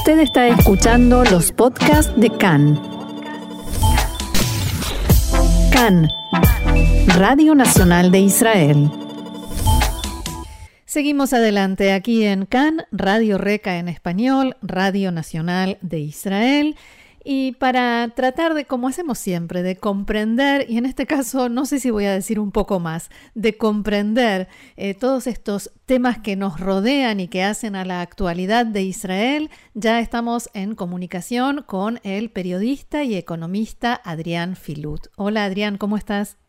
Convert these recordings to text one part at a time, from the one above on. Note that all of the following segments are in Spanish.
Usted está escuchando los podcasts de CAN. CAN, Radio Nacional de Israel. Seguimos adelante aquí en CAN, Radio Reca en español, Radio Nacional de Israel. Y para tratar de, como hacemos siempre, de comprender, y en este caso no sé si voy a decir un poco más, de comprender eh, todos estos temas que nos rodean y que hacen a la actualidad de Israel, ya estamos en comunicación con el periodista y economista Adrián Filut. Hola Adrián, ¿cómo estás?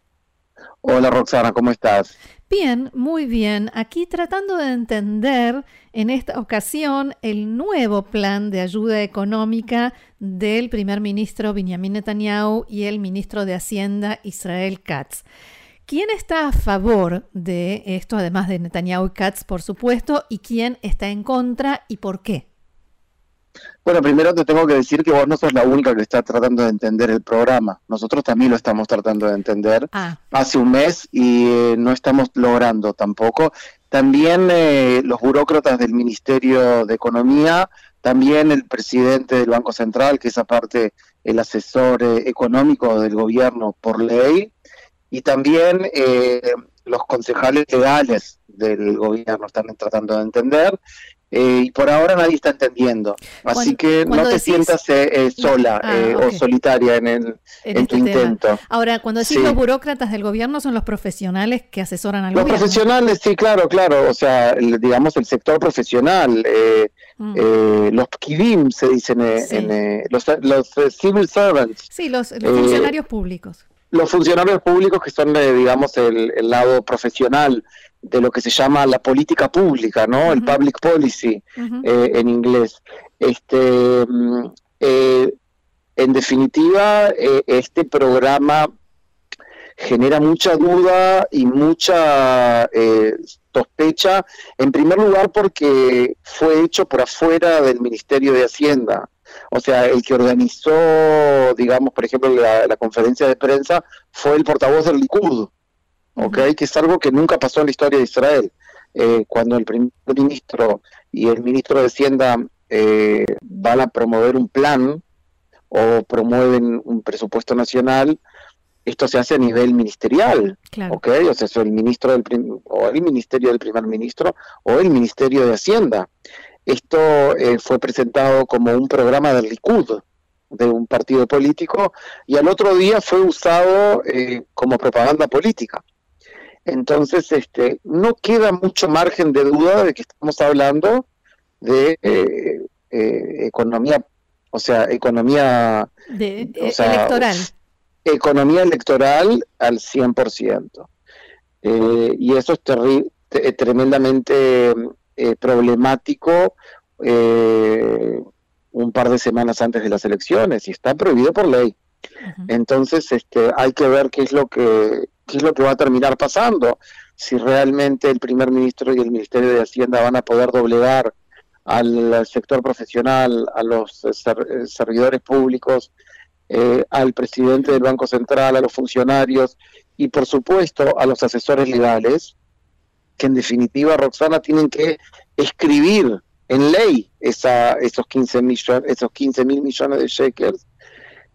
Hola Roxana, ¿cómo estás? Bien, muy bien. Aquí tratando de entender en esta ocasión el nuevo plan de ayuda económica del primer ministro Benjamin Netanyahu y el ministro de Hacienda Israel Katz. ¿Quién está a favor de esto, además de Netanyahu y Katz, por supuesto, y quién está en contra y por qué? Bueno, primero te tengo que decir que vos no sos la única que está tratando de entender el programa. Nosotros también lo estamos tratando de entender ah. hace un mes y eh, no estamos logrando tampoco. También eh, los burócratas del Ministerio de Economía, también el presidente del Banco Central, que es aparte el asesor eh, económico del gobierno por ley, y también los concejales legales del gobierno están tratando de entender eh, y por ahora nadie está entendiendo. Así que no te sientas eh, eh, sola ah, o solitaria en, el, en, tu este intento. Ahora, cuando decís los burócratas del gobierno son los profesionales que asesoran al los gobierno. Los profesionales, sí, claro, claro. O sea, digamos el sector profesional. Mm. los kidim se dicen en, los, civil servants. Sí, los, funcionarios públicos. Los funcionarios públicos que son, digamos, el, el lado profesional de lo que se llama la política pública, ¿no? El public policy eh, en inglés. Este, mm, eh, en definitiva, eh, este programa genera mucha duda y mucha sospecha, en primer lugar porque fue hecho por afuera del Ministerio de Hacienda. O sea, el que organizó, digamos, por ejemplo, la, la conferencia de prensa fue el portavoz del Likud, ¿okay? que es algo que nunca pasó en la historia de Israel. Eh, cuando el primer ministro y el ministro de Hacienda eh, van a promover un plan o promueven un presupuesto nacional, esto se hace a nivel ministerial, ¿okay? o sea, es el ministro del o el ministerio del primer ministro o el ministerio de Hacienda. Esto eh, fue presentado como un programa del Likud, de un partido político, y al otro día fue usado como propaganda política. Entonces, este, no queda mucho margen de duda de que estamos hablando de eh, eh, economía, o sea, economía de, eh, electoral. Economía electoral al 100%. y eso es tremendamente problemático un par de semanas antes de las elecciones y está prohibido por ley. Entonces, este, hay que ver qué es lo que qué es lo que va a terminar pasando, si realmente el primer ministro y el Ministerio de Hacienda van a poder doblegar al sector profesional, a los eh, eh, servidores públicos, eh, al presidente del Banco Central, a los funcionarios y por supuesto a los asesores legales, que en definitiva, Roxana, tienen que escribir en ley esa, esos 15 millones, esos 15 mil millones de shekels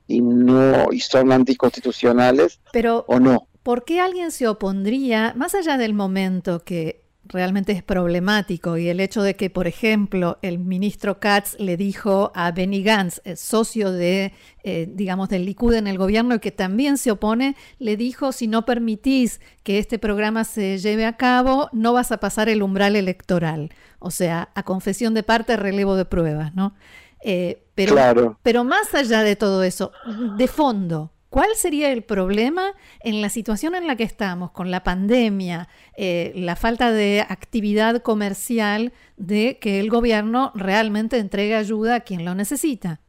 y no y son anticonstitucionales Pero, o no. ¿Por qué alguien se opondría, más allá del momento que realmente es problemático y el hecho de que, por ejemplo, el ministro Katz le dijo a Benny Gantz, socio de, eh, digamos, del Likud en el gobierno y que también se opone, le dijo, si no permitís que este programa se lleve a cabo, no vas a pasar el umbral electoral. O sea, a confesión de parte, relevo de pruebas, ¿no? Eh, pero, pero más allá de todo eso, de fondo, ¿Cuál sería el problema en la situación en la que estamos, con la pandemia, eh, la falta de actividad comercial, de que el gobierno realmente entregue ayuda a quien lo necesita?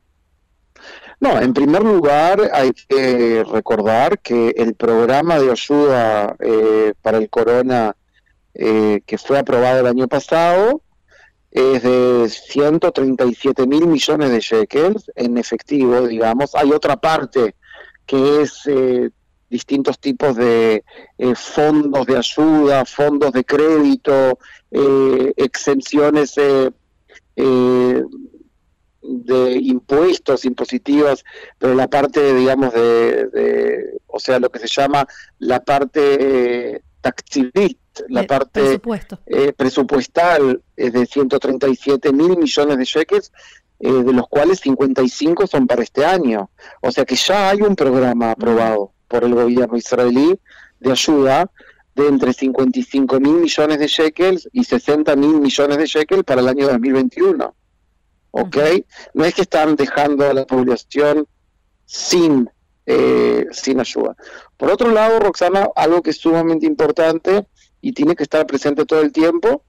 No, en primer lugar hay que recordar que el programa de ayuda eh, para el corona eh, que fue aprobado el año pasado es de 137 mil millones de shekels en efectivo, digamos. Hay otra parte que es eh, distintos tipos de eh, fondos de ayuda, fondos de crédito, eh, exenciones de impuestos impositivos, pero la parte, digamos, de, o sea, lo que se llama la parte eh, la parte eh, presupuestal es de 137 mil millones de cheques, eh, de los cuales 55 son para este año. O sea que ya hay un programa aprobado por el gobierno israelí de ayuda de entre 55 mil millones de shekels y 60 mil millones de shekels para el año 2021. ¿Ok? No es que están dejando a la población sin, eh, sin ayuda. Por otro lado, Roxana, algo que es sumamente importante y tiene que estar presente todo el tiempo,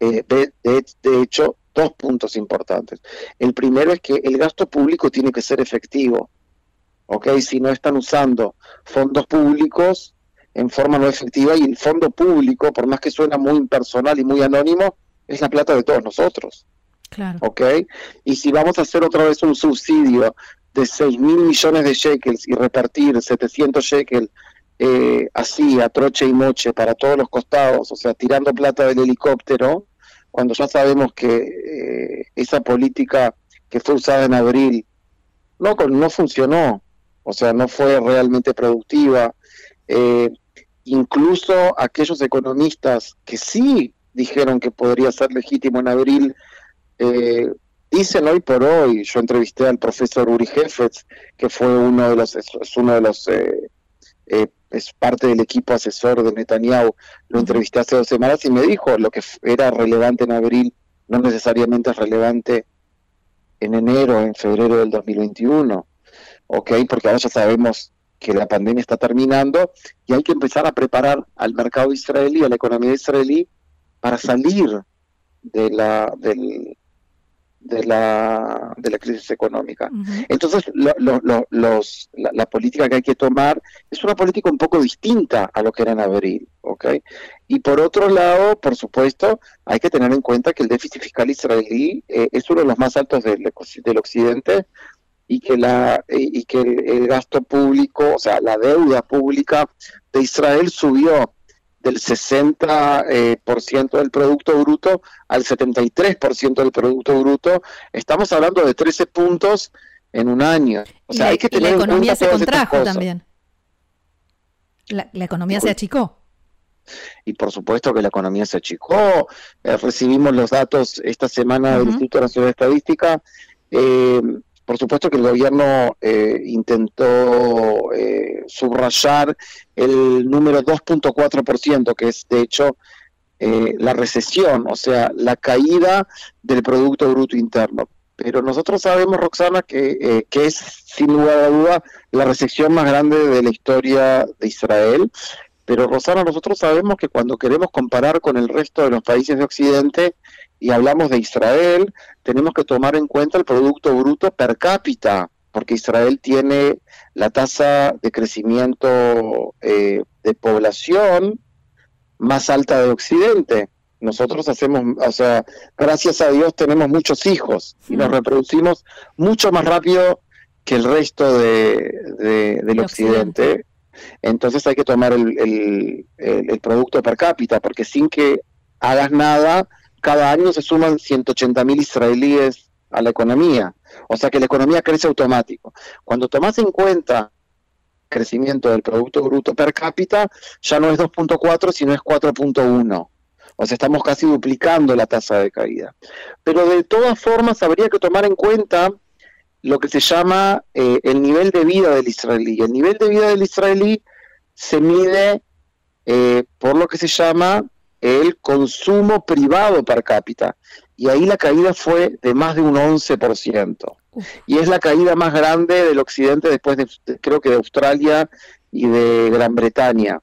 eh, de, de hecho, dos puntos importantes. El primero es que el gasto público tiene que ser efectivo. ¿ok? Si no están usando fondos públicos en forma no efectiva y el fondo público, por más que suena muy impersonal y muy anónimo, es la plata de todos nosotros. Claro. ¿Ok? Y si vamos a hacer otra vez un subsidio de 6 mil millones de shekels y repartir 700 shekels eh, así, a troche y moche, para todos los costados, o sea, tirando plata del helicóptero, cuando ya sabemos que eh, esa política que fue usada en abril no, no funcionó, o sea, no fue realmente productiva. Eh, incluso aquellos economistas que sí dijeron que podría ser legítimo en abril, eh, dicen hoy por hoy, yo entrevisté al profesor Uri Jeffets, que fue uno de los, es, uno de los, eh, es parte del equipo asesor de Netanyahu, lo entrevisté hace dos semanas y me dijo lo que era relevante en abril no necesariamente es relevante en enero, en febrero del 2021, ¿ok? Porque ahora ya sabemos que la pandemia está terminando y hay que empezar a preparar al mercado israelí, a la economía israelí, para salir de la, del, de la, de la crisis económica. Entonces, los, la, política que hay que tomar es una política un poco distinta a lo que era en abril, ¿ok? Y por otro lado, por supuesto, hay que tener en cuenta que el déficit fiscal israelí eh, es uno de los más altos del, del occidente y que la y que el, gasto público, o sea, la deuda pública de Israel subió del 60% eh, por ciento del Producto Bruto al 73% del Producto Bruto. Estamos hablando de 13 puntos en un año. O sea, hay que tener y la economía se contrajo también. La, economía se achicó. Y por supuesto que la economía se achicó. Eh, recibimos los datos esta semana del Instituto Nacional de Estadística. Eh, por supuesto que el gobierno eh, intentó eh, subrayar el número 2.4%, que es de hecho eh, la recesión, o sea, la caída del Producto Bruto Interno. Pero nosotros sabemos, Roxana, que, que es sin lugar a duda la recesión más grande de la historia de Israel. Pero, Rosana, nosotros sabemos que cuando queremos comparar con el resto de los países de Occidente, y hablamos de Israel, tenemos que tomar en cuenta el Producto Bruto per cápita, porque Israel tiene la tasa de crecimiento eh, de población más alta de Occidente. Nosotros hacemos, o sea, gracias a Dios tenemos muchos hijos y nos reproducimos mucho más rápido que el resto de, del occidente. Entonces hay que tomar el, el producto per cápita, porque sin que hagas nada, cada año se suman 180 mil israelíes a la economía. O sea que la economía crece automático. Cuando tomas en cuenta el crecimiento del Producto Bruto per cápita, ya no es 2.4, sino es 4.1. O sea, estamos casi duplicando la tasa de caída. Pero de todas formas, habría que tomar en cuenta lo que se llama eh, el nivel de vida del israelí. El nivel de vida del israelí se mide eh, por lo que se llama el consumo privado per cápita. Y ahí la caída fue de más de un 11%. Y es la caída más grande del occidente después de, creo que de Australia y de Gran Bretaña.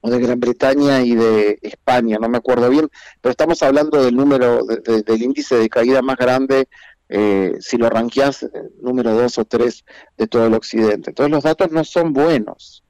O de Gran Bretaña y de España, no me acuerdo bien, pero estamos hablando del número, del índice de caída más grande eh, si lo ranqueas, eh, número dos o tres de todo el occidente. Entonces los datos no son buenos.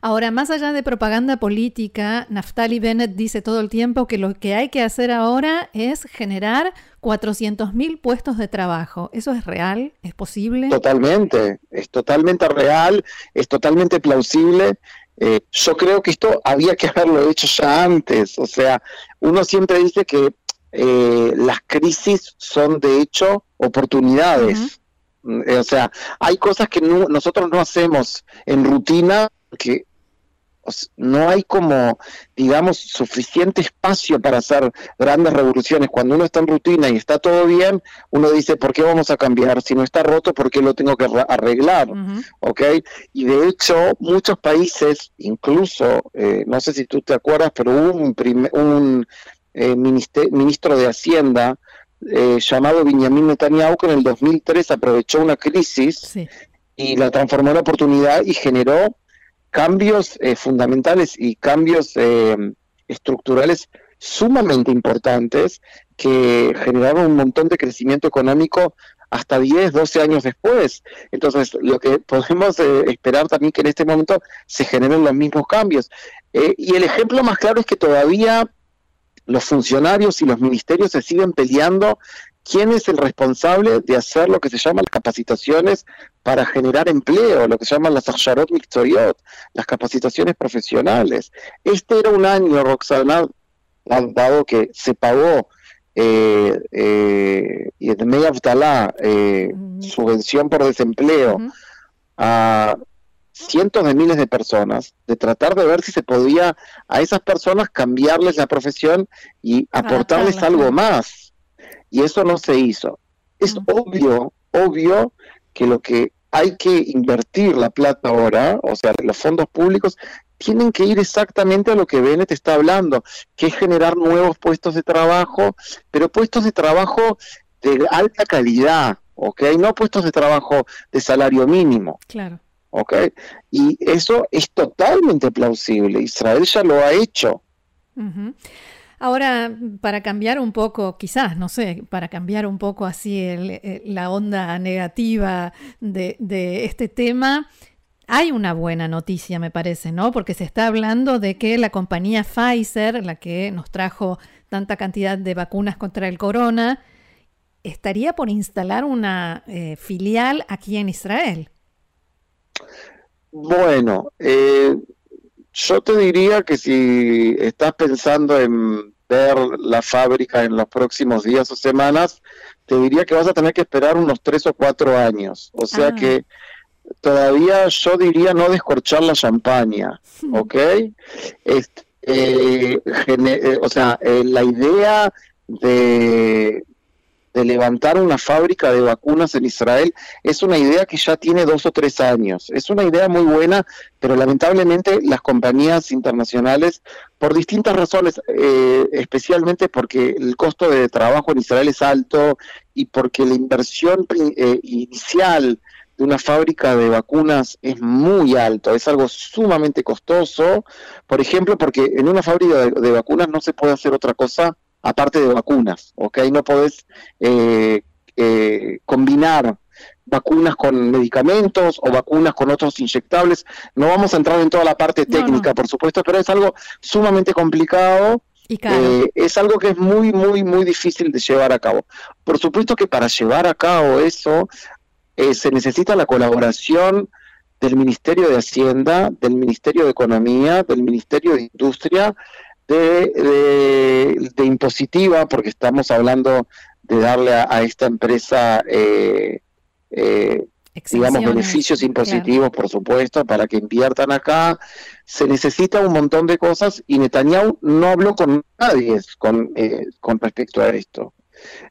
Ahora, más allá de propaganda política, Naftali Bennett dice todo el tiempo que lo que hay que hacer ahora es generar 400.000 puestos de trabajo. ¿Eso es real? ¿Es posible? Totalmente, es totalmente real, es totalmente plausible. Eh, yo creo que esto había que haberlo hecho ya antes. O sea, uno siempre dice que eh, las crisis son de hecho oportunidades. Mm, o sea, hay cosas que nosotros no hacemos en rutina que no hay como, digamos, suficiente espacio para hacer grandes revoluciones. Cuando uno está en rutina y está todo bien, uno dice, ¿por qué vamos a cambiar? Si no está roto, ¿por qué lo tengo que arreglar? ¿Ok? Y de hecho, muchos países, incluso, eh, no sé si tú te acuerdas, pero hubo un, un eh, ministro de Hacienda eh, llamado Benjamin Netanyahu que en el 2003 aprovechó una crisis y la transformó en oportunidad y generó cambios eh, fundamentales y cambios eh, estructurales sumamente importantes que generaron un montón de crecimiento económico hasta 10, 12 años después. Entonces, lo que podemos eh, esperar también que en este momento se generen los mismos cambios. y el ejemplo más claro es que todavía los funcionarios y los ministerios se siguen peleando quién es el responsable de hacer lo que se llama las capacitaciones para generar empleo, lo que se llaman las aksharot victoriot, las capacitaciones profesionales. Este era un año, Roxana, dado que se pagó eh, eh, eh, subvención por desempleo a cientos de miles de personas, de tratar de ver si se podía a esas personas cambiarles la profesión y aportarles algo más y eso no se hizo. Es obvio, obvio que lo que hay que invertir la plata ahora, o sea, los fondos públicos, tienen que ir exactamente a lo que Bennett está hablando, que es generar nuevos puestos de trabajo, pero puestos de trabajo de alta calidad, ¿ok? No puestos de trabajo de salario mínimo. Claro. ¿Ok? Y eso es totalmente plausible. Israel ya lo ha hecho. Ahora, para cambiar un poco, quizás, no sé, para cambiar un poco así eh, la onda negativa de, este tema, hay una buena noticia, me parece, ¿no? Porque se está hablando de que la compañía Pfizer, la que nos trajo tanta cantidad de vacunas contra el corona, estaría por instalar una eh, filial aquí en Israel. Bueno, eh, yo te diría que si estás pensando en ver la fábrica en los próximos días o semanas, te diría que vas a tener que esperar unos tres o cuatro años. O sea ah. que todavía yo diría no descorchar la champaña, ¿ok? Este, eh, o sea, eh, la idea de, de levantar una fábrica de vacunas en Israel es una idea que ya tiene dos o tres años. Es una idea muy buena, pero lamentablemente las compañías internacionales, por distintas razones, eh, especialmente porque el costo de trabajo en Israel es alto y porque la inversión eh, inicial de una fábrica de vacunas es muy alto, es algo sumamente costoso, por ejemplo, porque en una fábrica de vacunas no se puede hacer otra cosa aparte de vacunas, ¿ok? No podés eh, eh, combinar vacunas con medicamentos o vacunas con otros inyectables. No vamos a entrar en toda la parte técnica, por supuesto, pero es algo sumamente complicado. Y eh, es algo que es muy, muy, muy difícil de llevar a cabo. Por supuesto que para llevar a cabo eso se necesita la colaboración del Ministerio de Hacienda, del Ministerio de Economía, del Ministerio de Industria, de, impositiva, porque estamos hablando de darle a, esta empresa, eh, eh, digamos, beneficios impositivos, por supuesto, para que inviertan acá. Se necesita un montón de cosas y Netanyahu no habló con nadie con, eh, con respecto a esto.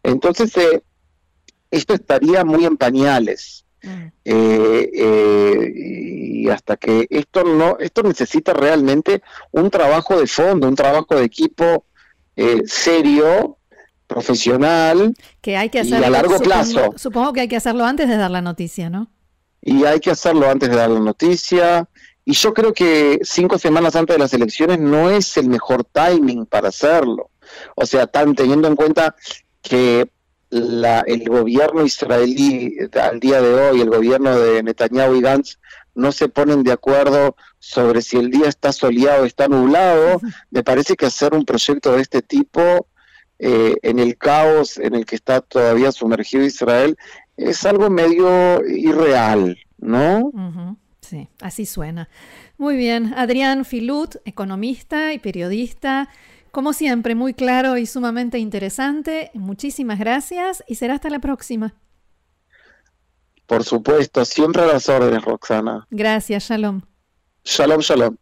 Entonces, esto estaría muy en pañales. Mm. Eh, eh, y hasta que esto no, esto necesita realmente un trabajo de fondo, un trabajo de equipo eh, serio, profesional que hay que hacerlo, y a largo plazo. Supongo que hay que hacerlo antes de dar la noticia, ¿no? Y hay que hacerlo antes de dar la noticia. Y yo creo que cinco semanas antes de las elecciones no es el mejor timing para hacerlo. O sea, tan teniendo en cuenta que el gobierno israelí al día de hoy, el gobierno de Netanyahu y Gantz, no se ponen de acuerdo sobre si el día está soleado o está nublado. Me parece que hacer un proyecto de este tipo eh, en el caos en el que está todavía sumergido Israel es algo medio irreal, ¿no? Sí, así suena. Muy bien. Adrián Filut, economista y periodista Como siempre, muy claro y sumamente interesante. Muchísimas gracias y será hasta la próxima. Por supuesto, siempre a las órdenes, Roxana. Gracias, shalom. Shalom, shalom.